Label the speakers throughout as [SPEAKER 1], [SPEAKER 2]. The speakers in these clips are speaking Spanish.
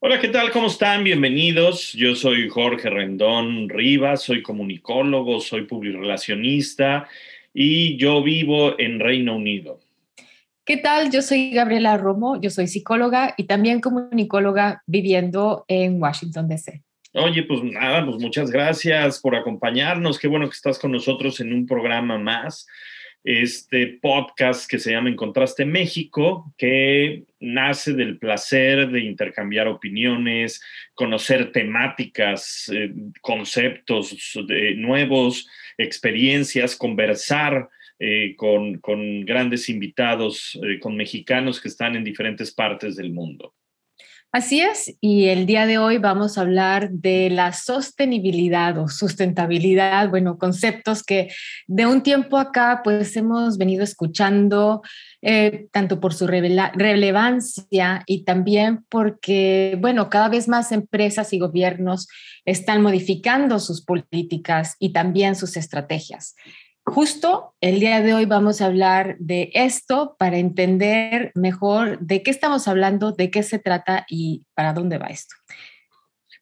[SPEAKER 1] Hola, ¿qué tal? ¿Cómo están? Bienvenidos. Yo soy Jorge Rendón Rivas, soy comunicólogo, soy publirelacionista y yo vivo en Reino Unido.
[SPEAKER 2] ¿Qué tal? Yo soy Gabriela Romo, yo soy psicóloga y también comunicóloga viviendo en Washington, D.C.
[SPEAKER 1] Oye, pues nada, pues muchas gracias por acompañarnos. Qué bueno que estás con nosotros en un programa más este podcast que se llama Encontraste México, que nace del placer de intercambiar opiniones, conocer temáticas, eh, conceptos nuevos, experiencias, conversar eh, con, grandes invitados, eh, con mexicanos que están en diferentes partes del mundo.
[SPEAKER 2] Así es, y el día de hoy vamos a hablar de la sostenibilidad o sustentabilidad, bueno, conceptos que de un tiempo acá pues hemos venido escuchando, eh, tanto por su relevancia y también porque, bueno, cada vez más empresas y gobiernos están modificando sus políticas y también sus estrategias. Justo el día de hoy vamos a hablar de esto para entender mejor de qué estamos hablando, de qué se trata y para dónde va esto.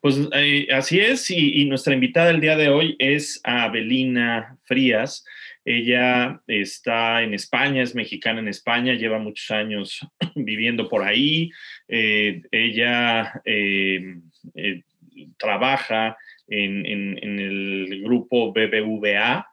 [SPEAKER 1] Pues eh, así es, y, nuestra invitada el día de hoy es Abelina Frías. Ella está en España, es mexicana en España, lleva muchos años viviendo por ahí. Eh, ella eh, trabaja en, en el grupo BBVA,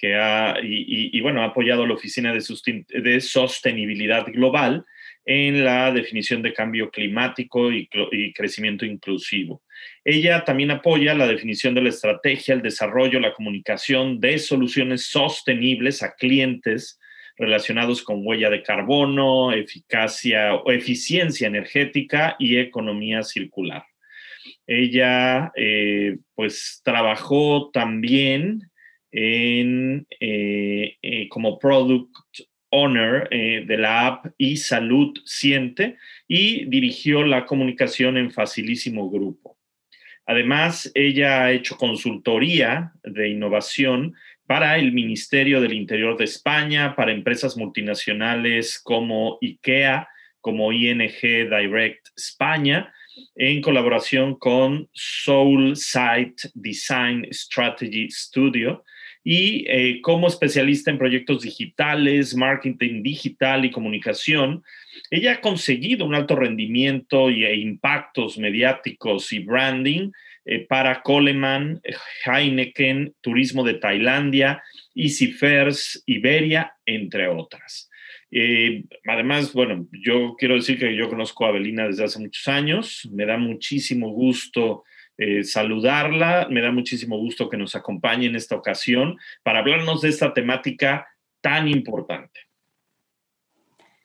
[SPEAKER 1] que ha, y, bueno, ha apoyado la Oficina de, Sostenibilidad Global en la definición de cambio climático y, crecimiento inclusivo. Ella también apoya la definición de la estrategia, el desarrollo, la comunicación de soluciones sostenibles a clientes relacionados con huella de carbono, eficacia o eficiencia energética y economía circular. Ella, eh, pues, trabajó también en, eh, eh, como Product Owner eh, de la app y Salud Siente y dirigió la comunicación en Facilísimo Grupo. Además, ella ha hecho consultoría de innovación para el Ministerio del Interior de España, para empresas multinacionales como IKEA, como ING Direct España, en colaboración con Soul Site Design Strategy Studio, y eh, como especialista en proyectos digitales, marketing digital y comunicación, ella ha conseguido un alto rendimiento e impactos mediáticos y branding eh, para Coleman, Heineken, Turismo de Tailandia, EasyFairs, Iberia, entre otras. Eh, además, bueno, yo quiero decir que yo conozco a Abelina desde hace muchos años, me da muchísimo gusto eh, saludarla. Me da muchísimo gusto que nos acompañe en esta ocasión para hablarnos de esta temática tan importante.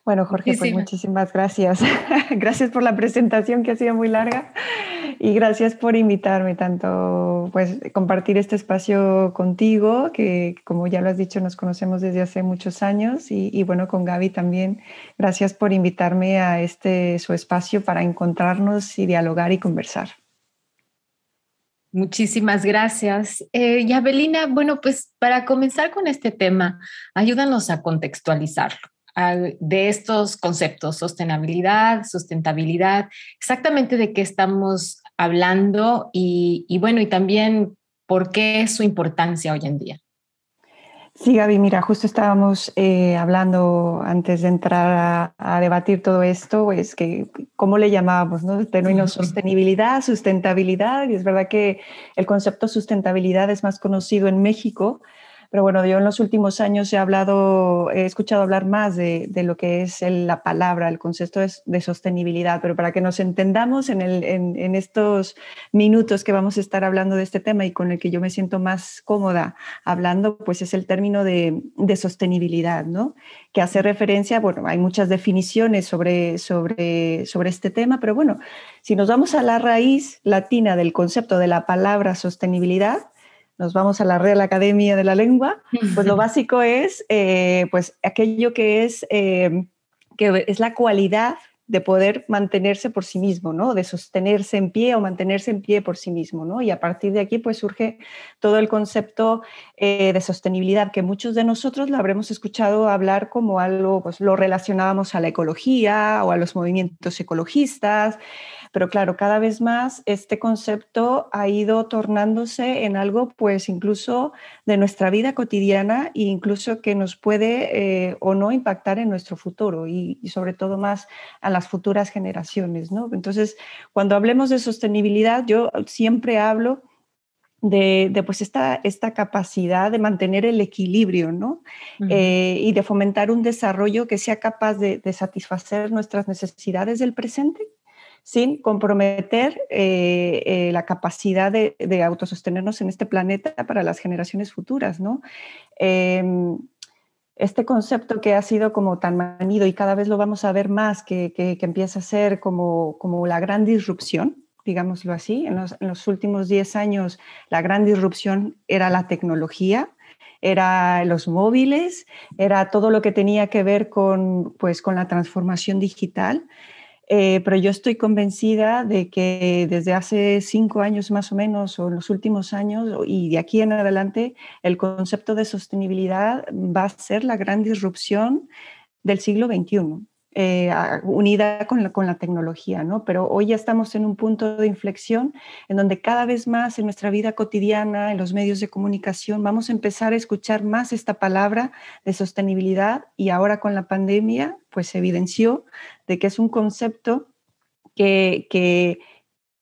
[SPEAKER 3] Bueno, Jorge, pues muchísimas gracias. gracias por la presentación que ha sido muy larga y gracias por invitarme tanto, pues compartir este espacio contigo, que como ya lo has dicho, nos conocemos desde hace muchos años y, y bueno, con Gaby también. Gracias por invitarme a este su espacio para encontrarnos y dialogar y conversar.
[SPEAKER 2] Muchísimas gracias. Eh, y bueno, pues para comenzar con este tema, ayúdanos a contextualizarlo de estos conceptos, sostenibilidad, sustentabilidad, exactamente de qué estamos hablando y bueno, y también por qué es su importancia hoy en día.
[SPEAKER 3] Sí, Gaby, mira, justo estábamos eh, hablando antes de entrar a, debatir todo esto, pues que cómo le llamábamos, ¿no? El término sostenibilidad, sustentabilidad, y es verdad que el concepto sustentabilidad es más conocido en México, Pero bueno, yo en los últimos años he hablado, he escuchado hablar más de, lo que es la palabra, el concepto de, sostenibilidad, pero para que nos entendamos en, en, estos minutos que vamos a estar hablando de este tema y con el que yo me siento más cómoda hablando, pues es el término de, sostenibilidad, ¿no? Que hace referencia, bueno, hay muchas definiciones sobre, sobre, sobre este tema, pero bueno, si nos vamos a la raíz latina del concepto de la palabra sostenibilidad, nos vamos a la Real Academia de la Lengua, pues lo básico es eh, pues aquello que es, eh, que es la cualidad de poder mantenerse por sí mismo, ¿no? De sostenerse en pie o mantenerse en pie por sí mismo, ¿no? Y a partir de aquí, pues surge todo el concepto eh, de sostenibilidad que muchos de nosotros lo habremos escuchado hablar como algo, pues lo relacionábamos a la ecología o a los movimientos ecologistas, pero claro, cada vez más este concepto ha ido tornándose en algo, pues incluso de nuestra vida cotidiana e incluso que nos puede eh, o no impactar en nuestro futuro y, sobre todo más a las futuras generaciones, ¿no? Entonces, cuando hablemos de sostenibilidad, yo siempre hablo de, pues esta, esta, capacidad de mantener el equilibrio ¿no? Eh, y de fomentar un desarrollo que sea capaz de, satisfacer nuestras necesidades del presente sin comprometer eh, eh, la capacidad de, autosostenernos en este planeta para las generaciones futuras, ¿no? Em, este concepto que ha sido como tan manido y cada vez lo vamos a ver más, que, empieza a ser como, como la gran disrupción, digámoslo así. En los, últimos 10 años la gran disrupción era la tecnología, era los móviles, era todo lo que tenía que ver con, pues, con la transformación digital. Eh, pero yo estoy convencida de que desde hace cinco años más o menos, o en los últimos años, y de aquí en adelante, el concepto de sostenibilidad va a ser la gran disrupción del siglo XXI. Eh, unida con la, tecnología, ¿no? Pero hoy ya estamos en un punto de inflexión en donde cada vez más en nuestra vida cotidiana, en los medios de comunicación, vamos a empezar a escuchar más esta palabra de sostenibilidad y ahora con la pandemia, pues se evidenció de que es un concepto que, que,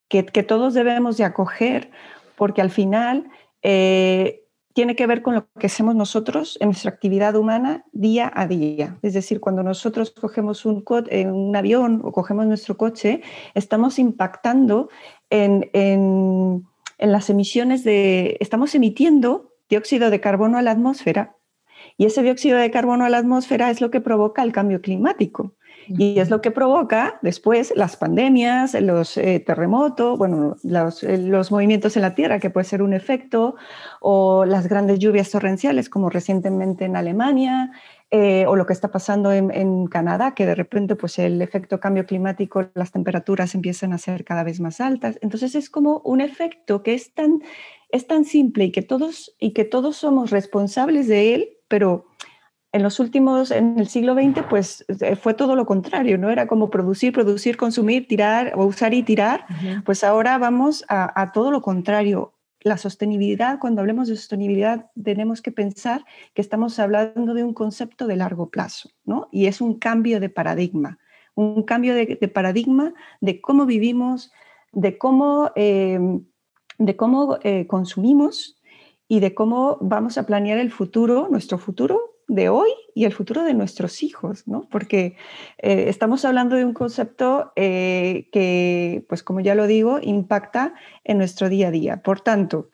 [SPEAKER 3] que, todos debemos de acoger porque al final... Eh, tiene que ver con lo que hacemos nosotros en nuestra actividad humana día a día. Es decir, cuando nosotros cogemos un, un avión o cogemos nuestro coche, estamos impactando en, en las emisiones de, estamos emitiendo dióxido de carbono a la atmósfera y ese dióxido de carbono a la atmósfera es lo que provoca el cambio climático. Y es lo que provoca después las pandemias, los eh, terremotos, bueno, eh, los, movimientos en la Tierra, que puede ser un efecto, o las grandes lluvias torrenciales, como recientemente en Alemania, eh, o lo que está pasando en, Canadá, que de repente pues el efecto cambio climático, las temperaturas empiezan a ser cada vez más altas. Entonces es como un efecto que es tan, es tan simple y que, todos, y que todos somos responsables de él, pero en los últimos, en el siglo XX, pues eh, fue todo lo contrario, ¿no? Era como producir, producir, consumir, tirar o usar y tirar. Pues ahora vamos a, todo lo contrario. La sostenibilidad, cuando hablemos de sostenibilidad, tenemos que pensar que estamos hablando de un concepto de largo plazo, ¿no? Y es un cambio de paradigma, un cambio de, paradigma de cómo vivimos, de cómo, eh, de cómo eh, consumimos y de cómo vamos a planear el futuro, nuestro futuro, de hoy y el futuro de nuestros hijos, ¿no? Porque eh, estamos hablando de un concepto eh, que, pues como ya lo digo, impacta en nuestro día a día. Por tanto,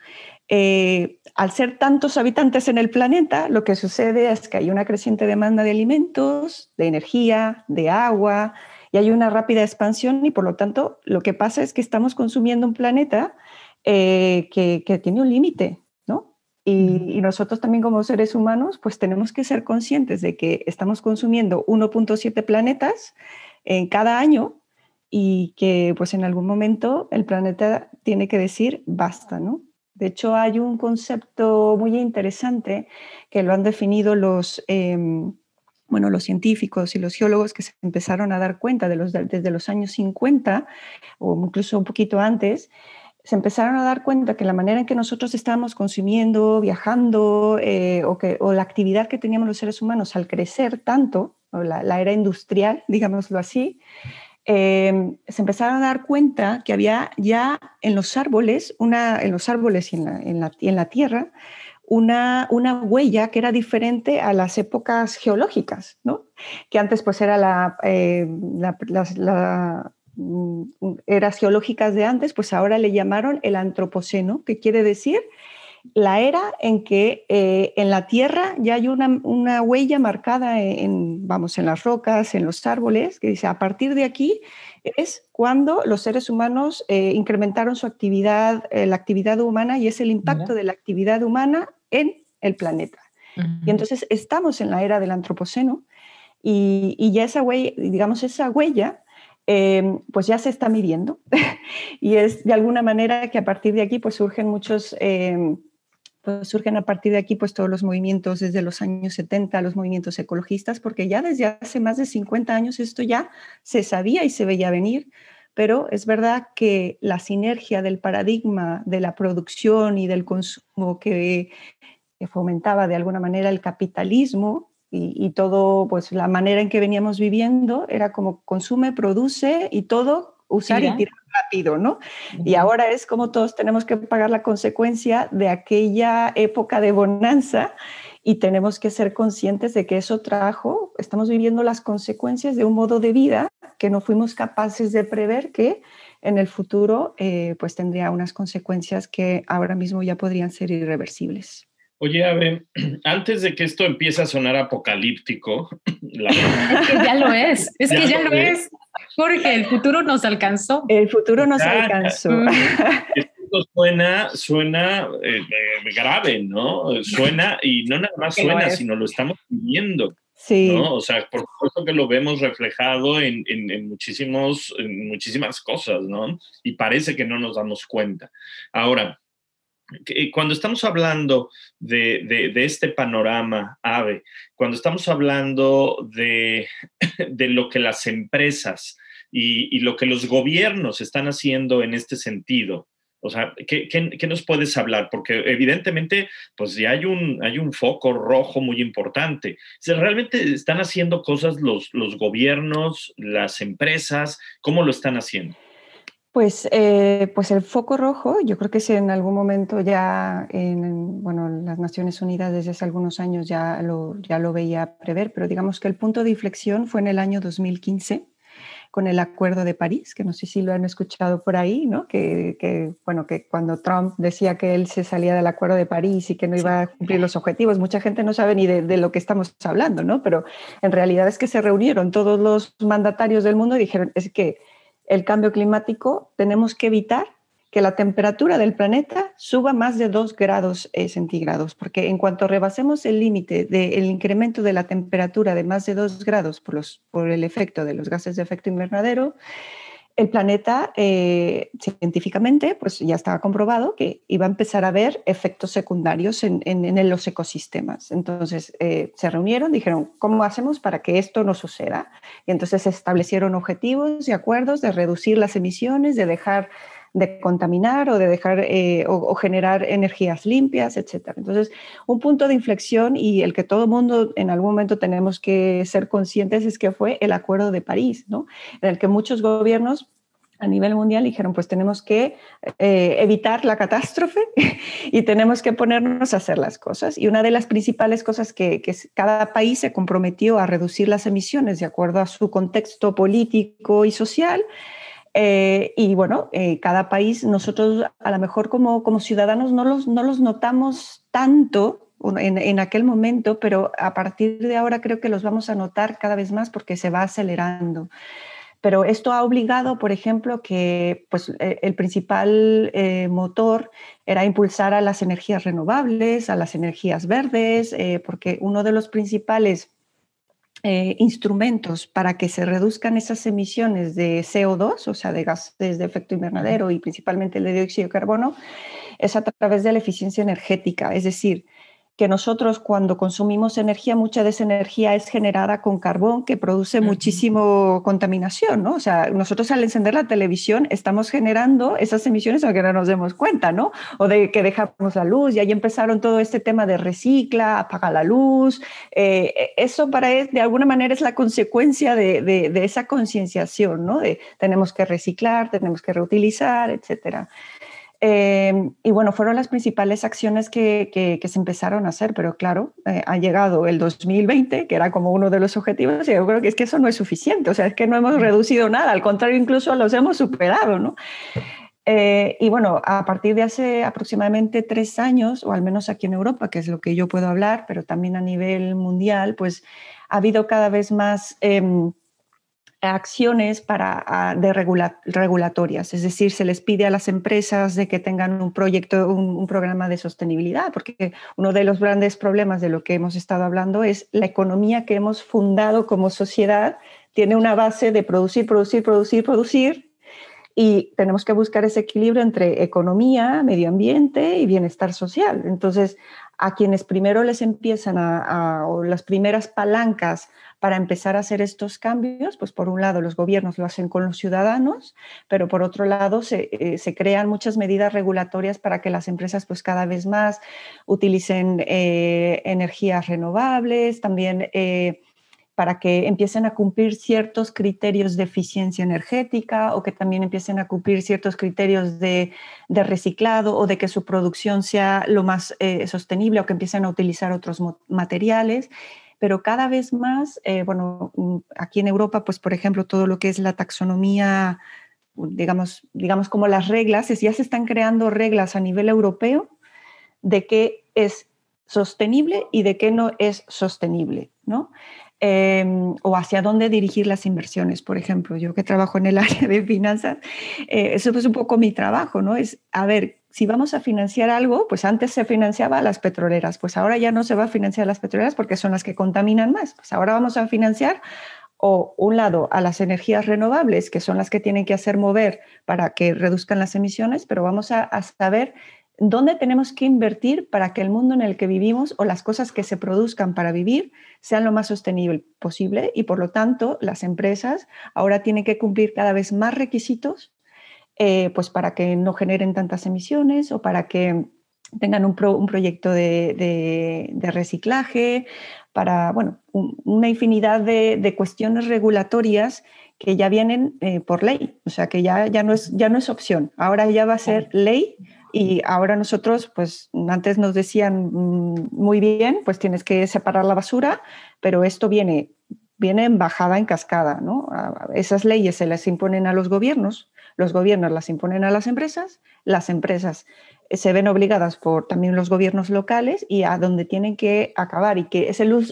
[SPEAKER 3] eh, al ser tantos habitantes en el planeta, lo que sucede es que hay una creciente demanda de alimentos, de energía, de agua, y hay una rápida expansión y por lo tanto lo que pasa es que estamos consumiendo un planeta que, que tiene un límite, y, nosotros también como seres humanos, pues tenemos que ser conscientes de que estamos consumiendo 1.7 planetas en cada año y que pues en algún momento el planeta tiene que decir basta, ¿no? De hecho, hay un concepto muy interesante que lo han definido los, em, bueno, los científicos y los geólogos que se empezaron a dar cuenta de los, desde los años 50 o incluso un poquito antes, se empezaron a dar cuenta que la manera en que nosotros estábamos consumiendo, viajando, eh, o, que, o la actividad que teníamos los seres humanos al crecer tanto, la, era industrial, digámoslo así, em, se empezaron a dar cuenta que había ya en los árboles, una, en los árboles y en la, en la, en la tierra, una, una, huella que era diferente a las épocas geológicas, ¿no? que antes pues era la, eh, mm, eras geológicas de antes, pues ahora le llamaron el antropoceno, que quiere decir la era en que eh, en la Tierra ya hay una, una, huella marcada en, vamos, en las rocas, en los árboles, que dice, a partir de aquí es cuando los seres humanos eh, incrementaron su actividad, eh, la actividad humana, y es el impacto de la actividad humana en el planeta. Y entonces estamos en la era del antropoceno y, y ya esa huella, digamos, esa huella em, pues ya se está midiendo. Y es de alguna manera que a partir de aquí pues surgen muchos em, pues surgen a partir de aquí pues todos los movimientos desde los años 70, los movimientos ecologistas, porque ya desde hace más de 50 años esto ya se sabía y se veía venir, pero es verdad que la sinergia del paradigma de la producción y del consumo que, fomentaba de alguna manera el capitalismo y, todo, pues la manera en que veníamos viviendo era como consume, produce y todo usar y tirar rápido, ¿no? Y ahora es como todos tenemos que pagar la consecuencia de aquella época de bonanza y tenemos que ser conscientes de que eso trajo, estamos viviendo las consecuencias de un modo de vida que no fuimos capaces de prever que en el futuro eh, pues tendría unas consecuencias que ahora mismo ya podrían ser irreversibles.
[SPEAKER 1] Oye, Ave, antes de que esto empiece a sonar apocalíptico,
[SPEAKER 2] la es que ya lo es, es que ya lo es, porque el futuro nos alcanzó.
[SPEAKER 3] El futuro nos alcanzó.
[SPEAKER 1] Esto suena, suena eh, eh, grave, ¿no? Suena, y no nada más suena, sino lo estamos viviendo. Sí. ¿no? O sea, por supuesto que lo vemos reflejado en, en, muchísimos, en muchísimas cosas, ¿no? Y parece que no nos damos cuenta. Ahora, cuando estamos hablando de, este panorama AVE, cuando estamos hablando de, lo que las empresas y, lo que los gobiernos están haciendo en este sentido, o sea, ¿qué, nos puedes hablar? Porque evidentemente, pues ya hay un, hay un foco rojo muy importante. Realmente están haciendo cosas los, los gobiernos, las empresas, ¿cómo lo están haciendo?
[SPEAKER 3] Pues, eh, pues el foco rojo, yo creo que si en algún momento ya en bueno, las Naciones Unidas desde hace algunos años ya lo, ya lo veía prever, pero digamos que el punto de inflexión fue en el año 2015 con el Acuerdo de París, que no sé si lo han escuchado por ahí, ¿no? Que, que, bueno, que cuando Trump decía que él se salía del Acuerdo de París y que no iba a cumplir los objetivos, mucha gente no sabe ni de, de, lo que estamos hablando, ¿no? Pero en realidad es que se reunieron todos los mandatarios del mundo y dijeron, es que el cambio climático, tenemos que evitar que la temperatura del planeta suba más de 2 grados eh, centígrados, porque en cuanto rebasemos el límite del incremento de la temperatura de más de 2 grados por, por el efecto de los gases de efecto invernadero, el planeta eh, científicamente pues ya estaba comprobado que iba a empezar a haber efectos secundarios en, los ecosistemas. Entonces eh, se reunieron, dijeron, ¿cómo hacemos para que esto no suceda? Y entonces se establecieron objetivos y acuerdos de reducir las emisiones, de dejar de contaminar o de dejar eh, o, generar energías limpias, etc. Entonces, un punto de inflexión y el que todo mundo en algún momento tenemos que ser conscientes es que fue el Acuerdo de París, ¿no? en el que muchos gobiernos a nivel mundial dijeron, pues tenemos que eh, evitar la catástrofe y tenemos que ponernos a hacer las cosas. Y una de las principales cosas que, cada país se comprometió a reducir las emisiones de acuerdo a su contexto político y social eh, y bueno, eh, cada país, nosotros a lo mejor como, como ciudadanos no los, no los notamos tanto en, en, aquel momento, pero a partir de ahora creo que los vamos a notar cada vez más porque se va acelerando. Pero esto ha obligado, por ejemplo, que pues, e, el principal eh, motor era impulsar a las energías renovables, a las energías verdes, porque uno de los principales eh, instrumentos para que se reduzcan esas emisiones de CO2, o sea, de gases de efecto invernadero y principalmente el de dióxido de carbono, es a través de la eficiencia energética. Es decir, que nosotros cuando consumimos energía, mucha de esa energía es generada con carbón que produce muchísimo contaminación, ¿no? O sea, nosotros al encender la televisión estamos generando esas emisiones aunque no nos demos cuenta, ¿no? O de que dejamos la luz y ahí empezaron todo este tema de recicla, apaga la luz. Eh, eso para él, de alguna manera es la consecuencia de, de esa concienciación, ¿no? De tenemos que reciclar, tenemos que reutilizar, etcétera. Eh, y bueno, fueron las principales acciones que, que, se empezaron a hacer, pero claro, eh, ha llegado el 2020, que era como uno de los objetivos, y yo creo que es que eso no es suficiente, o sea, es que no hemos reducido nada, al contrario, incluso los hemos superado, ¿no? Eh, y bueno, a partir de hace aproximadamente tres años, o al menos aquí en Europa, que es lo que yo puedo hablar, pero también a nivel mundial, pues ha habido cada vez más em, acciones para, de regulatorias, es decir, se les pide a las empresas de que tengan un proyecto, un, programa de sostenibilidad, porque uno de los grandes problemas de lo que hemos estado hablando es la economía que hemos fundado como sociedad tiene una base de producir, producir, producir, producir, y tenemos que buscar ese equilibrio entre economía, medio ambiente y bienestar social. Entonces, a quienes primero les empiezan a, las primeras palancas para empezar a hacer estos cambios, pues por un lado los gobiernos lo hacen con los ciudadanos, pero por otro lado se, eh, crean muchas medidas regulatorias para que las empresas pues cada vez más utilicen eh, energías renovables, también... Eh, para que empiecen a cumplir ciertos criterios de eficiencia energética o que también empiecen a cumplir ciertos criterios de, reciclado o de que su producción sea lo más eh, sostenible o que empiecen a utilizar otros materiales. Pero cada vez más, eh, bueno, mm, aquí en Europa, pues por ejemplo, todo lo que es la taxonomía, digamos, digamos como las reglas, ya se están creando reglas a nivel europeo de qué es sostenible y de qué no es sostenible, ¿no? Em, o hacia dónde dirigir las inversiones. Por ejemplo, yo que trabajo en el área de finanzas, eh, eso es un poco mi trabajo, ¿no? Es, a ver, si vamos a financiar algo, pues antes se financiaba a las petroleras, pues ahora ya no se va a financiar a las petroleras porque son las que contaminan más. Pues ahora vamos a financiar o un lado a las energías renovables, que son las que tienen que hacer mover para que reduzcan las emisiones, pero vamos a, a saber dónde tenemos que invertir para que el mundo en el que vivimos o las cosas que se produzcan para vivir sean lo más sostenible posible y por lo tanto las empresas ahora tienen que cumplir cada vez más requisitos eh, pues para que no generen tantas emisiones o para que tengan un, proyecto de, reciclaje, para, bueno, una infinidad de, cuestiones regulatorias que ya vienen eh, por ley, o sea que ya, ya, no es, ya no es opción, ahora ya va a ser ley y ahora nosotros, pues antes nos decían mm, muy bien, pues tienes que separar la basura, pero esto viene, viene en bajada en cascada, ¿no? Esas leyes se las imponen a los gobiernos, los gobiernos las imponen a las empresas, las empresas se ven obligadas por también los gobiernos locales y a donde tienen que acabar y que es el,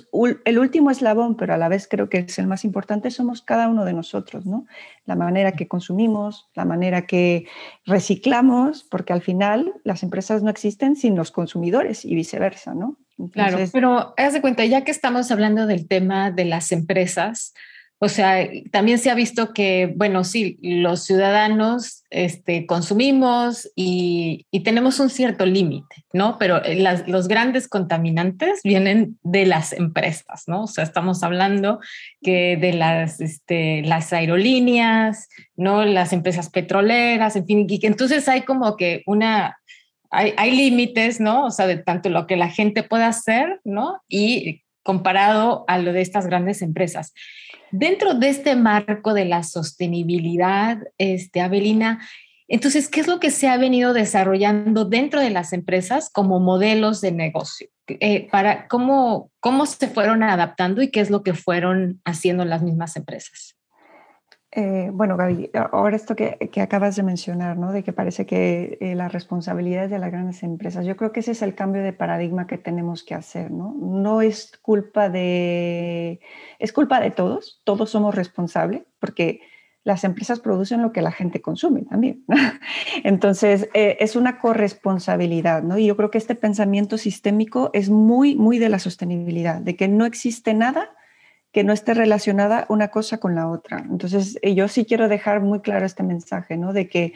[SPEAKER 3] el, último eslabón, pero a la vez creo que es el más importante, somos cada uno de nosotros, ¿no? La manera que consumimos, la manera que reciclamos, porque al final las empresas no existen sin los consumidores y viceversa, ¿no?
[SPEAKER 2] claro, pero haz de cuenta, ya que estamos hablando del tema de las empresas, o sea, también se ha visto que, bueno, sí, los ciudadanos este, consumimos y, tenemos un cierto límite, ¿no? Pero eh, los grandes contaminantes vienen de las empresas, ¿no? O sea, estamos hablando que de las, este, las aerolíneas, ¿no? Las empresas petroleras, en fin, y que entonces hay como que una, hay, hay límites, ¿no? O sea, de tanto lo que la gente puede hacer, ¿no? Y comparado a lo de estas grandes empresas. Dentro de este marco de la sostenibilidad, este, Abelina, entonces, ¿qué es lo que se ha venido desarrollando dentro de las empresas como modelos de negocio? Eh, para, ¿cómo, ¿Cómo se fueron adaptando y qué es lo que fueron haciendo las mismas empresas?
[SPEAKER 3] Eh, bueno, Gaby, ahora esto que, acabas de mencionar, ¿no? de que parece que eh, la responsabilidad es de las grandes empresas, yo creo que ese es el cambio de paradigma que tenemos que hacer. No, no es culpa de, es culpa de todos, todos somos responsables, porque las empresas producen lo que la gente consume también. Entonces, eh, es una corresponsabilidad, ¿no? Y yo creo que este pensamiento sistémico es muy, muy de la sostenibilidad, de que no existe nada que no esté relacionada una cosa con la otra. Entonces, eh, yo sí quiero dejar muy claro este mensaje, ¿no? De que,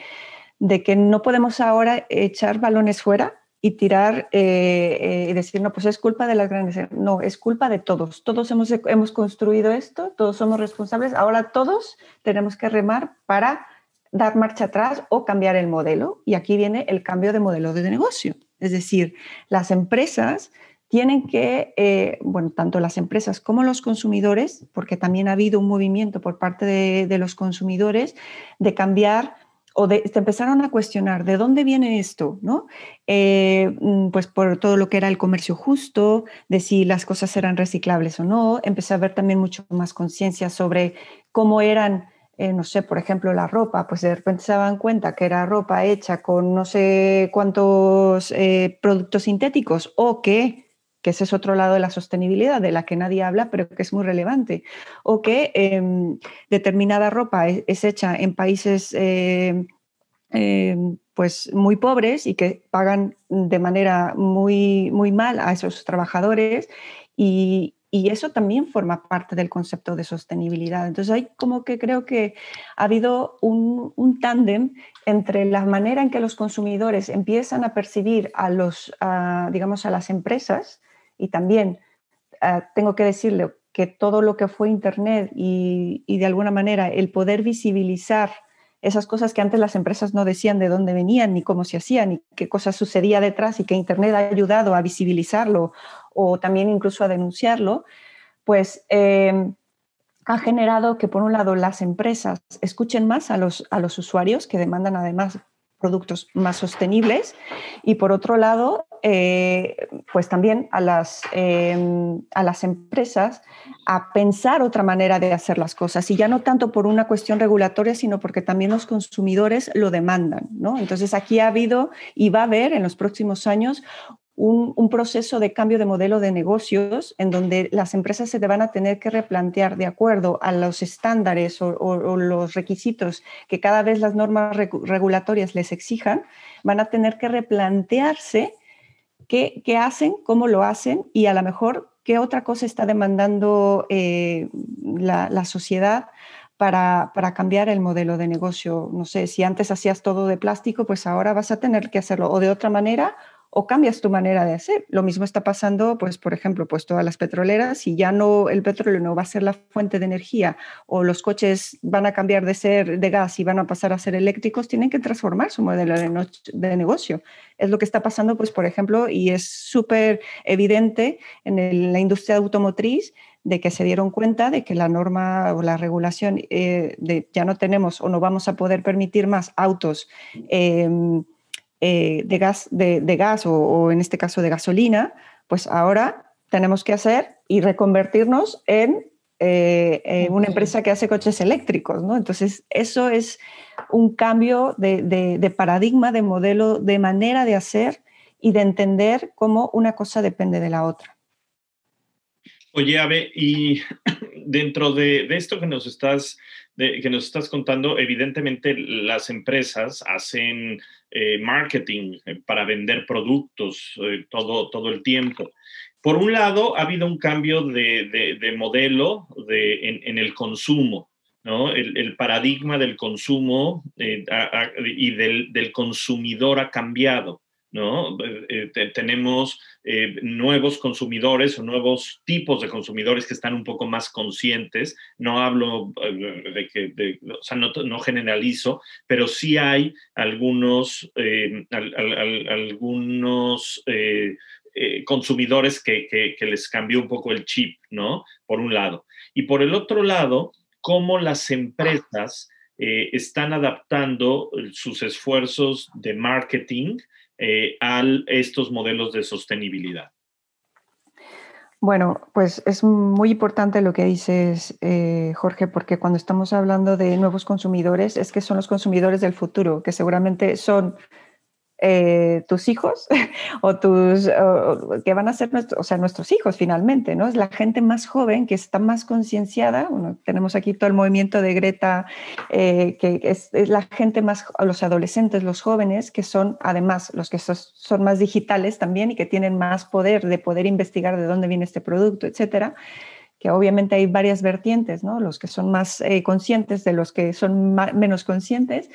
[SPEAKER 3] de que no podemos ahora echar balones fuera y tirar eh, eh, y decir, no, pues es culpa de las grandes. No, es culpa de todos. Todos hemos, hemos construido esto, todos somos responsables. Ahora todos tenemos que remar para dar marcha atrás o cambiar el modelo. Y aquí viene el cambio de modelo de negocio. Es decir, las empresas tienen que, eh, bueno, tanto las empresas como los consumidores, porque también ha habido un movimiento por parte de, los consumidores de cambiar o te empezaron a cuestionar de dónde viene esto, ¿no? Eh, mm, pues por todo lo que era el comercio justo, de si las cosas eran reciclables o no. Empecé a ver también mucho más conciencia sobre cómo eran, eh, no sé, por ejemplo, la ropa. Pues de repente se daban cuenta que era ropa hecha con no sé cuántos productos sintéticos o que que ese es otro lado de la sostenibilidad, de la que nadie habla, pero que es muy relevante, o que em, determinada ropa es, hecha en países em, em, pues muy pobres y que pagan de manera muy, muy mal a esos trabajadores y, eso también forma parte del concepto de sostenibilidad. Entonces hay como que creo que ha habido un, un tándem entre la manera en que los consumidores empiezan a percibir a los, digamos, a las empresas y también ah, tengo que decirle que todo lo que fue Internet y, de alguna manera el poder visibilizar esas cosas que antes las empresas no decían de dónde venían, ni cómo se hacían, ni qué cosas sucedía detrás y que Internet ha ayudado a visibilizarlo o también incluso a denunciarlo, pues em, ha generado que por un lado las empresas escuchen más a los, a los usuarios que demandan además productos más sostenibles y por otro lado, eh, pues también a las, em, a las empresas a pensar otra manera de hacer las cosas y ya no tanto por una cuestión regulatoria, sino porque también los consumidores lo demandan. ¿no? Entonces aquí ha habido y va a haber en los próximos años un, proceso de cambio de modelo de negocios en donde las empresas se van a tener que replantear de acuerdo a los estándares o, los requisitos que cada vez las normas regulatorias les exijan, van a tener que replantearse qué, hacen, cómo lo hacen y a lo mejor qué otra cosa está demandando eh, la, sociedad para, para, cambiar el modelo de negocio. No sé, si antes hacías todo de plástico, pues ahora vas a tener que hacerlo o de otra manera o cambias tu manera de hacer. Lo mismo está pasando, pues, por ejemplo, pues todas las petroleras, si ya no el petróleo no va a ser la fuente de energía o los coches van a cambiar de ser de gas y van a pasar a ser eléctricos, tienen que transformar su modelo de, negocio. Es lo que está pasando, pues, por ejemplo, y es súper evidente en la industria automotriz de que se dieron cuenta de que la norma o la regulación eh, de ya no tenemos o no vamos a poder permitir más autos em, eh, de gas, de, gas o, en este caso de gasolina, pues ahora tenemos que hacer y reconvertirnos en, eh, una empresa que hace coches eléctricos. ¿no? Entonces, eso es un cambio de, paradigma, de modelo, de manera de hacer y de entender cómo una cosa depende de la otra.
[SPEAKER 1] Oye, Ave, y dentro de, esto que nos estás que nos estás contando, evidentemente las empresas hacen eh, marketing eh, para vender productos eh, todo, todo el tiempo. Por un lado, ha habido un cambio de, modelo en, el consumo. ¿no? El, paradigma del consumo y del, consumidor ha cambiado. ¿No? Eh, eh, tenemos eh, nuevos consumidores o nuevos tipos de consumidores que están un poco más conscientes. No hablo de que, o sea, no, generalizo, pero sí hay algunos, algunos consumidores que, que, les cambió un poco el chip, ¿no? Por un lado. Y por el otro lado, cómo las empresas están adaptando sus esfuerzos de marketing eh, a estos modelos de sostenibilidad?
[SPEAKER 3] Bueno, pues es muy importante lo que dices, eh, Jorge, porque cuando estamos hablando de nuevos consumidores, es que son los consumidores del futuro, que seguramente son eh, tus hijos o tus que van a ser nuestros, o sea, nuestros hijos finalmente, ¿no? Es la gente más joven que está más concienciada. Tenemos aquí todo el movimiento de Greta, eh, que es, la gente más, los adolescentes, los jóvenes, que son además los que son, más digitales también y que tienen más poder de poder investigar de dónde viene este producto, etcétera que obviamente hay varias vertientes, ¿no? Los que son más eh, conscientes de los que son menos conscientes,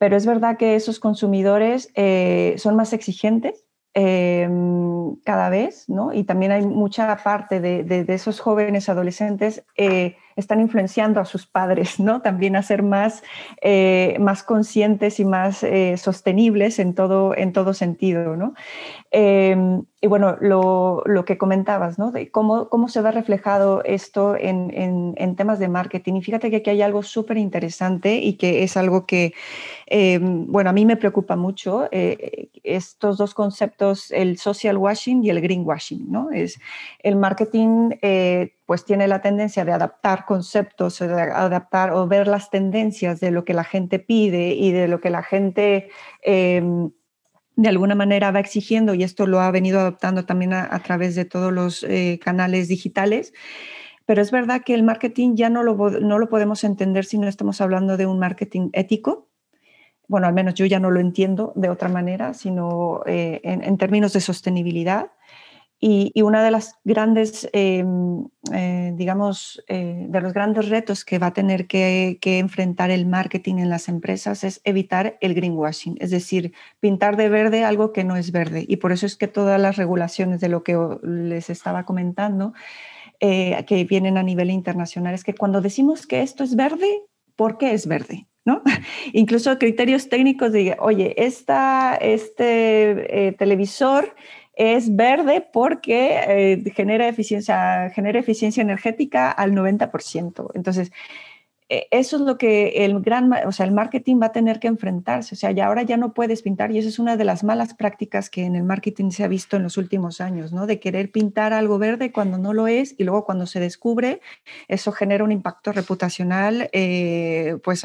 [SPEAKER 3] pero es verdad que esos consumidores eh, son más exigentes em, cada vez, ¿no? Y también hay mucha parte de, esos jóvenes adolescentes eh, están influenciando a sus padres, ¿no? También a ser más, eh, más conscientes y más eh, sostenibles en todo, en todo sentido, ¿no? Em, y bueno, lo, lo, que comentabas, ¿no? Cómo, cómo se ve reflejado esto en, en, en temas de marketing. Y fíjate que aquí hay algo súper interesante y que es algo que, em, bueno, a mí me preocupa mucho, eh, estos dos conceptos, el social washing y el greenwashing, ¿no? Es el marketing pues tiene la tendencia de adaptar conceptos, de adaptar o ver las tendencias de lo que la gente pide y de lo que la gente em, de alguna manera va exigiendo, y esto lo ha venido adoptando también a, través de todos los eh, canales digitales. Pero es verdad que el marketing ya no lo, no lo podemos entender si no estamos hablando de un marketing ético, bueno, al menos yo ya no lo entiendo de otra manera, sino eh, en, términos de sostenibilidad. Y, una de las grandes, em, eh, digamos, eh, de los grandes retos que va a tener que, enfrentar el marketing en las empresas es evitar el greenwashing, es decir, pintar de verde algo que no es verde. Y por eso es que todas las regulaciones de lo que les estaba comentando, eh, que vienen a nivel internacional, es que cuando decimos que esto es verde, ¿por qué es verde? ¿No? Incluso criterios técnicos de, oye, esta, este televisor es verde porque eh, genera, eficiencia, genera eficiencia energética al 90%. Entonces, e, eso es lo que el gran, o sea, el marketing va a tener que enfrentarse. O sea, ya ahora ya no puedes pintar y eso es una de las malas prácticas que en el marketing se ha visto en los últimos años, ¿no? De querer pintar algo verde cuando no lo es y luego cuando se descubre, eso genera un impacto reputacional, eh, pues,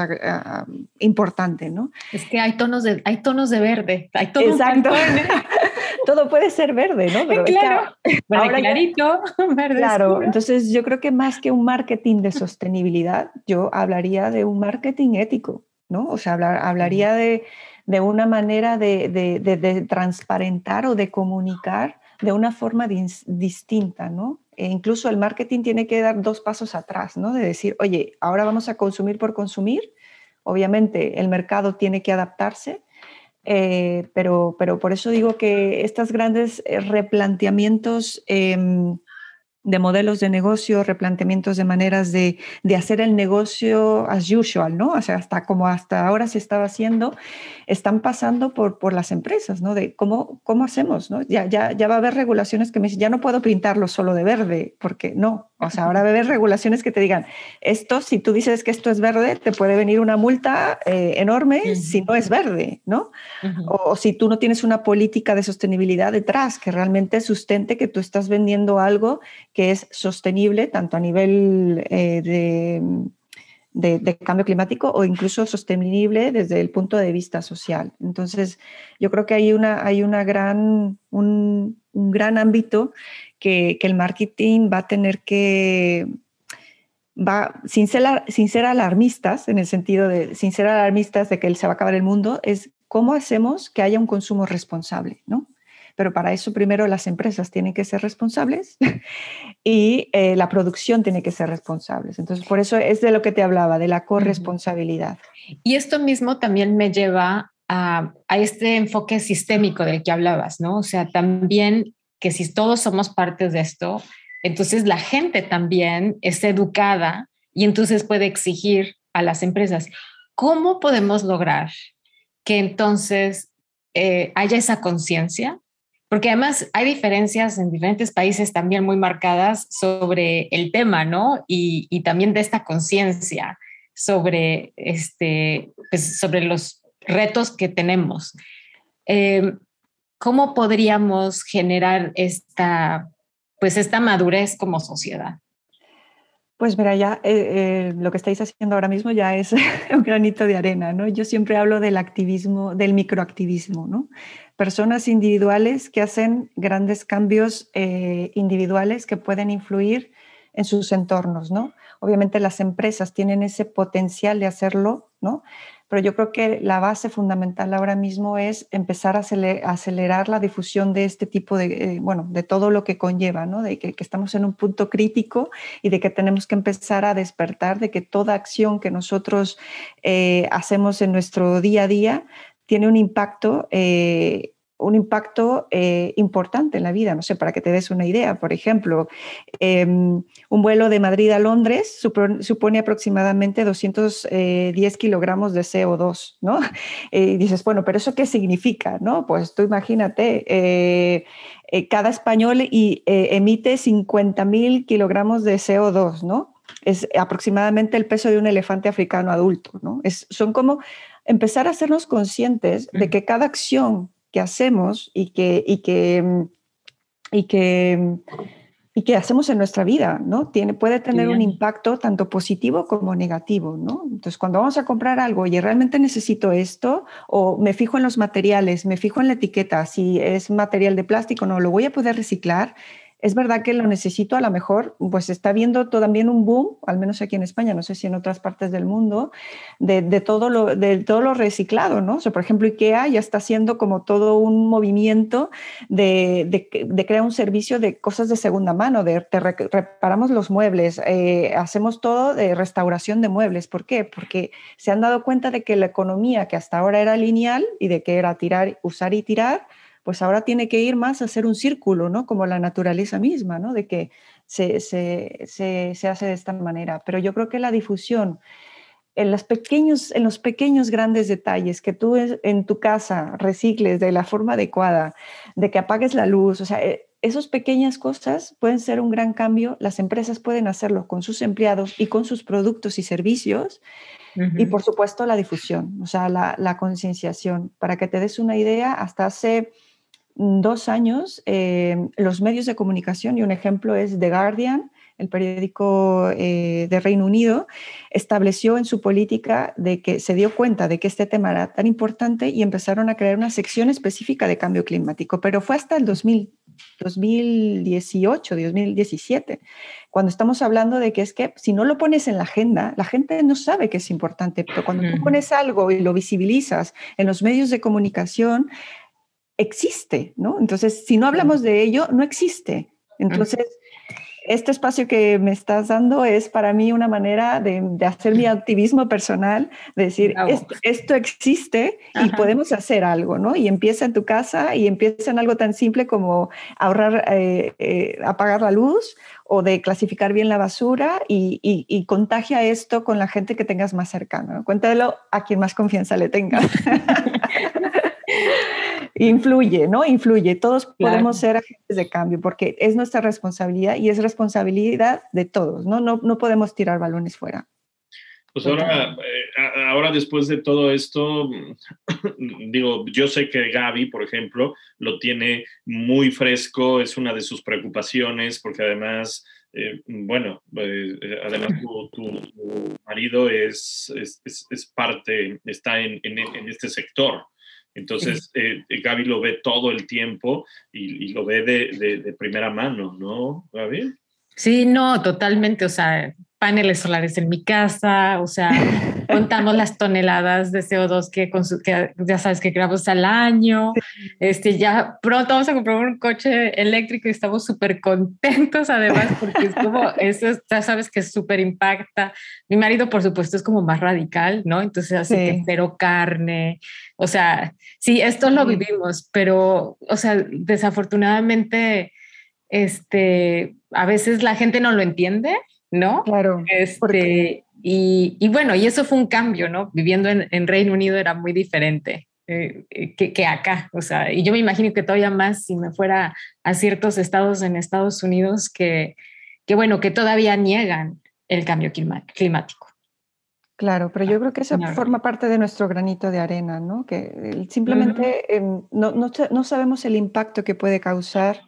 [SPEAKER 3] importante, ¿no?
[SPEAKER 2] Es que hay tonos de, hay tonos de verde, hay tonos
[SPEAKER 3] Exacto. todo puede ser verde, ¿no?
[SPEAKER 2] Pero claro, ahora clarito,
[SPEAKER 3] verde Claro, entonces yo creo que más que un marketing de sostenibilidad, yo hablaría de un marketing ético, ¿no? O sea, hablaría de, de, una manera de, de, de, transparentar o de comunicar de una forma distinta, ¿no? E incluso el marketing tiene que dar dos pasos atrás, ¿no? De decir, oye, ahora vamos a consumir por consumir. Obviamente el mercado tiene que adaptarse, eh, pero, pero por eso digo que estos grandes eh, replanteamientos em, de modelos de negocio, replanteamientos de maneras de, de, hacer el negocio as usual, ¿no? O sea, hasta como hasta ahora se estaba haciendo, están pasando por, por las empresas, ¿no? De cómo, cómo hacemos, ¿no? Ya, ya, ya va a haber regulaciones que me dicen, ya no puedo pintarlo solo de verde, porque no, o sea, ahora haber regulaciones que te digan, esto, si tú dices que esto es verde, te puede venir una multa eh, enorme si no es verde, ¿no? o, si tú no tienes una política de sostenibilidad detrás que realmente sustente que tú estás vendiendo algo que es sostenible tanto a nivel eh, de, de, cambio climático o incluso sostenible desde el punto de vista social. Entonces, yo creo que hay, una, hay una gran, un, un gran ámbito que, el marketing va a tener que, va, sin ser, sin ser alarmistas, en el sentido de, sin ser alarmistas de que se va a acabar el mundo, es cómo hacemos que haya un consumo responsable, ¿no? Pero para eso primero las empresas tienen que ser responsables y eh, la producción tiene que ser responsable. Entonces, por eso es de lo que te hablaba, de la corresponsabilidad.
[SPEAKER 2] Y esto mismo también me lleva a, a, este enfoque sistémico del que hablabas, ¿no? O sea, también que si todos somos parte de esto, entonces la gente también es educada y entonces puede exigir a las empresas. ¿Cómo podemos lograr que entonces eh, haya esa conciencia? Porque además hay diferencias en diferentes países también muy marcadas sobre el tema, ¿no? Y, también de esta conciencia sobre, este, pues, sobre los retos que tenemos. Eh, ¿cómo podríamos generar esta, pues esta madurez como sociedad?
[SPEAKER 3] Pues mira, ya eh, eh, lo que estáis haciendo ahora mismo ya es un granito de arena, ¿no? Yo siempre hablo del activismo, del microactivismo, ¿no? Personas individuales que hacen grandes cambios eh, individuales que pueden influir en sus entornos, ¿no? Obviamente las empresas tienen ese potencial de hacerlo, ¿no? Pero yo creo que la base fundamental ahora mismo es empezar a acelerar la difusión de este tipo de, eh, bueno, de todo lo que conlleva, ¿no? De que, estamos en un punto crítico y de que tenemos que empezar a despertar, de que toda acción que nosotros eh, hacemos en nuestro día a día tiene un impacto eh, un impacto eh, importante en la vida. No sé, para que te des una idea, por ejemplo, em, un vuelo de Madrid a Londres supone, aproximadamente 210 eh, kilogramos de CO2, ¿no? Y dices, bueno, pero ¿eso qué significa? ¿no? Pues tú imagínate, eh, cada español y, emite 50 mil kilogramos de CO2, ¿no? Es aproximadamente el peso de un elefante africano adulto, ¿no? Es, son como empezar a hacernos conscientes de que cada acción que hacemos y que, y que, y que, y que hacemos en nuestra vida, ¿no? Tiene, puede tener un impacto tanto positivo como negativo, ¿no? Entonces, cuando vamos a comprar algo y realmente necesito esto, o me fijo en los materiales, me fijo en la etiqueta, si es material de plástico, no, lo voy a poder reciclar, es verdad que lo necesito, a lo mejor, pues está viendo también un boom, al menos aquí en España, no sé si en otras partes del mundo, de, todo, lo, reciclado, ¿no? O sea, por ejemplo, IKEA ya está haciendo como todo un movimiento de, crear un servicio de cosas de segunda mano, de reparamos los muebles, eh, hacemos todo de restauración de muebles. ¿Por qué? Porque se han dado cuenta de que la economía que hasta ahora era lineal y de que era tirar, usar y tirar, pues ahora tiene que ir más a hacer un círculo, ¿no? Como la naturaleza misma, ¿no? De que se, hace de esta manera. Pero yo creo que la difusión en, los pequeños, en los pequeños grandes detalles, que tú en tu casa recicles de la forma adecuada, de que apagues la luz, o sea, eh, esas pequeñas cosas pueden ser un gran cambio. Las empresas pueden hacerlo con sus empleados y con sus productos y servicios. Y por supuesto la difusión, o sea, la, la concienciación. Para que te des una idea, hasta hace dos años eh, los medios de comunicación, y un ejemplo es The Guardian, el periódico eh, de Reino Unido, estableció en su política de que se dio cuenta de que este tema era tan importante y empezaron a crear una sección específica de cambio climático, pero fue hasta el 2000, 2018, 2017, cuando estamos hablando de que es que si no lo pones en la agenda, la gente no sabe que es importante, pero cuando tú pones algo y lo visibilizas en los medios de comunicación, existe, ¿no? Entonces, si no hablamos de ello, no existe. Entonces, este espacio que me estás dando es para mí una manera de, hacer mi activismo personal, de decir, esto, existe y podemos hacer algo, ¿no? Y empieza en tu casa y empieza en algo tan simple como ahorrar, eh, eh, apagar la luz o de clasificar bien la basura y, contagia esto con la gente que tengas más cercana. Cuéntalo a quien más confianza le tenga. Influye, ¿no? Influye. Todos podemos ser agentes de cambio porque es nuestra responsabilidad y es responsabilidad de todos, ¿no? No, no podemos tirar balones fuera.
[SPEAKER 1] Pues ahora, eh, ahora después de todo esto, digo, yo sé que Gaby, por ejemplo, lo tiene muy fresco, es una de sus preocupaciones, porque además, eh, bueno, eh, además tu, marido es, es, parte, está en, en este sector. Entonces, eh, Gaby lo ve todo el tiempo y, lo ve de, de, primera mano, ¿no, Gaby?
[SPEAKER 2] Sí, no, totalmente. O sea, paneles solares en mi casa, o sea, contamos las toneladas de CO2 que, que, ya sabes que creamos al año. Este, ya pronto vamos a comprar un coche eléctrico y estamos súper contentos además porque es como, eso ya sabes que súper impacta. Mi marido, por supuesto, es como más radical, ¿no? Entonces hace que cero carne. O sea, sí, esto lo vivimos, pero, o sea, desafortunadamente, este, a veces la gente no lo entiende ¿no?
[SPEAKER 3] Claro.
[SPEAKER 2] Este, y, y, bueno, y eso fue un cambio, ¿no? Viviendo en, en Reino Unido era muy diferente. Eh, eh, que, que, acá, o sea, y yo me imagino que todavía más si me fuera a ciertos estados en Estados Unidos que, que bueno, que todavía niegan el cambio climático.
[SPEAKER 3] Claro, pero yo creo que eso forma parte de nuestro granito de arena, ¿no? Que simplemente em, no, no, no, sabemos el impacto que puede causar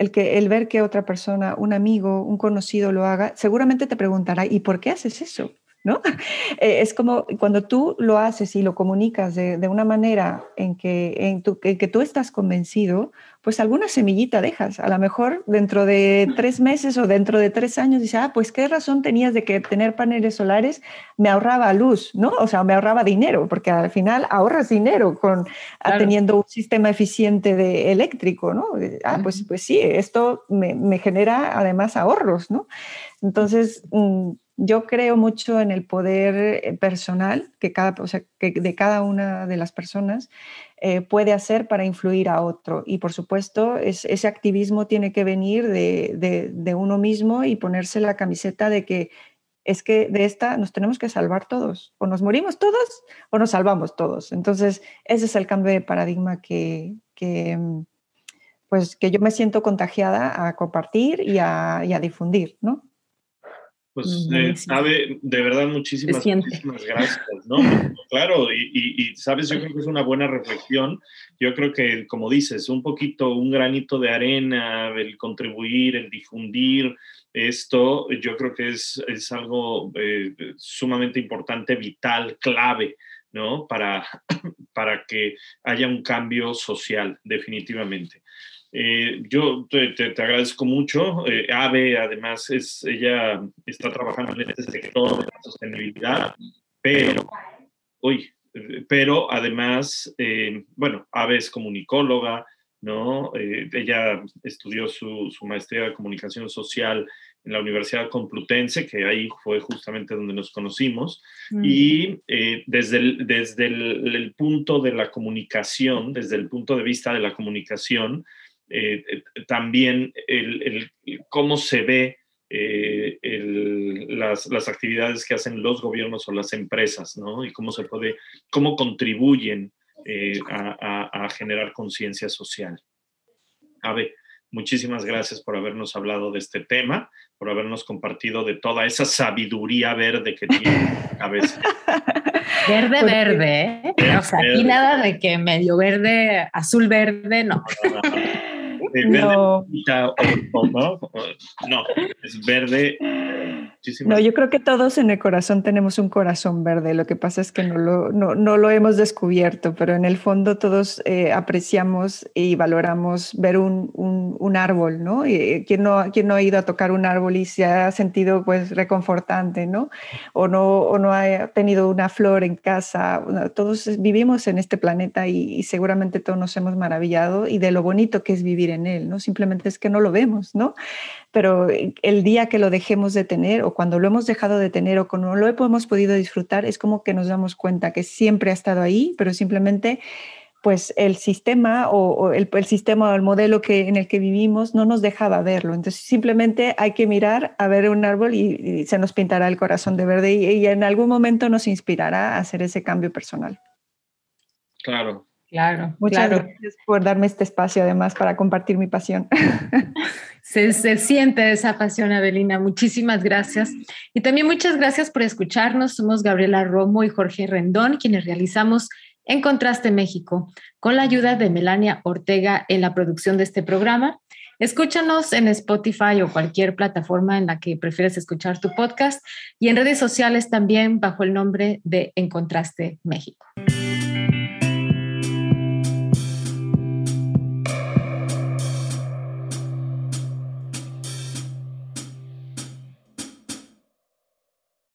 [SPEAKER 3] el, que, el ver que otra persona, un amigo, un conocido lo haga, seguramente te preguntará, ¿y por qué haces eso? ¿No? Eh, es como cuando tú lo haces y lo comunicas de, una manera en que, en, que tú estás convencido, pues alguna semillita dejas. A lo mejor dentro de tres meses o dentro de tres años dices, ah, pues qué razón tenías de que tener paneles solares me ahorraba luz, ¿no? O sea, me ahorraba dinero, porque al final ahorras dinero con teniendo un sistema eficiente de eléctrico, ¿no? Ah, pues, pues sí, esto me, me genera además ahorros, ¿no? Entonces, mm, yo creo mucho en el poder eh, personal que, cada, que de cada una de las personas eh, puede hacer para influir a otro. Y por supuesto, ese activismo tiene que venir de, uno mismo y ponerse la camiseta de que es que de esta nos tenemos que salvar todos. O nos morimos todos o nos salvamos todos. Entonces, ese es el cambio de paradigma que, pues que yo me siento contagiada a compartir y a, y a difundir, ¿no?
[SPEAKER 1] Pues, eh, de verdad, muchísimas, muchísimas gracias, ¿no? claro, y, y, sabes, yo creo que es una buena reflexión. Yo creo que, como dices, un poquito, un granito de arena, el contribuir, el difundir esto, yo creo que es, es algo eh, sumamente importante, vital, clave, ¿no? Para, para que haya un cambio social, definitivamente. Eh, yo te, agradezco mucho. Eh, Ave, además, es, ella está trabajando en este sector de la sostenibilidad, pero, uy, pero además, eh, bueno, Ave es comunicóloga, ¿no? ella estudió su, su, maestría de comunicación social en la Universidad Complutense, que ahí fue justamente donde nos conocimos, mm. y desde, el, desde el punto de la comunicación, desde el punto de vista de la comunicación, eh, eh, también el, cómo se ve eh, las, las, actividades que hacen los gobiernos o las empresas, ¿no? Y cómo se puede, cómo contribuyen a, generar conciencia social. Ave, muchísimas gracias por habernos hablado de este tema, por habernos compartido de toda esa sabiduría verde que tiene cabeza.
[SPEAKER 2] Verde, verde, ¿eh? O sea, aquí nada de que medio verde, azul verde, no.
[SPEAKER 1] no. no, es verde.
[SPEAKER 3] No, yo creo que todos en el corazón tenemos un corazón verde. Lo que pasa es que no lo, no, no lo hemos descubierto, pero en el fondo todos eh, apreciamos y valoramos ver un, un, un árbol, ¿no? Y, eh, ¿quién no, ¿Quién no ha ido a tocar un árbol y se ha sentido pues reconfortante, ¿no? O no, o no ha tenido una flor en casa. Todos vivimos en este planeta y, y seguramente todos nos hemos maravillado y de lo bonito que es vivir en él, ¿no? Simplemente es que no lo vemos, ¿no? pero el día que lo dejemos de tener o cuando lo hemos dejado de tener o cuando no lo hemos podido disfrutar, es como que nos damos cuenta que siempre ha estado ahí, pero simplemente pues el sistema o, el, sistema o el modelo que, en el que vivimos no nos dejaba verlo. Entonces simplemente hay que mirar a ver un árbol y, se nos pintará el corazón de verde y, y, en algún momento nos inspirará a hacer ese cambio personal.
[SPEAKER 1] Claro,
[SPEAKER 2] Claro.
[SPEAKER 3] Muchas gracias por darme este espacio además para compartir mi pasión.
[SPEAKER 2] Se, siente esa pasión, Abelina. Muchísimas gracias. Y también muchas gracias por escucharnos. Somos Gabriela Romo y Jorge Rendón, quienes realizamos En Contraste México, con la ayuda de Melania Ortega en la producción de este programa. Escúchanos en Spotify o cualquier plataforma en la que prefieres escuchar tu podcast y en redes sociales también bajo el nombre de En Contraste México.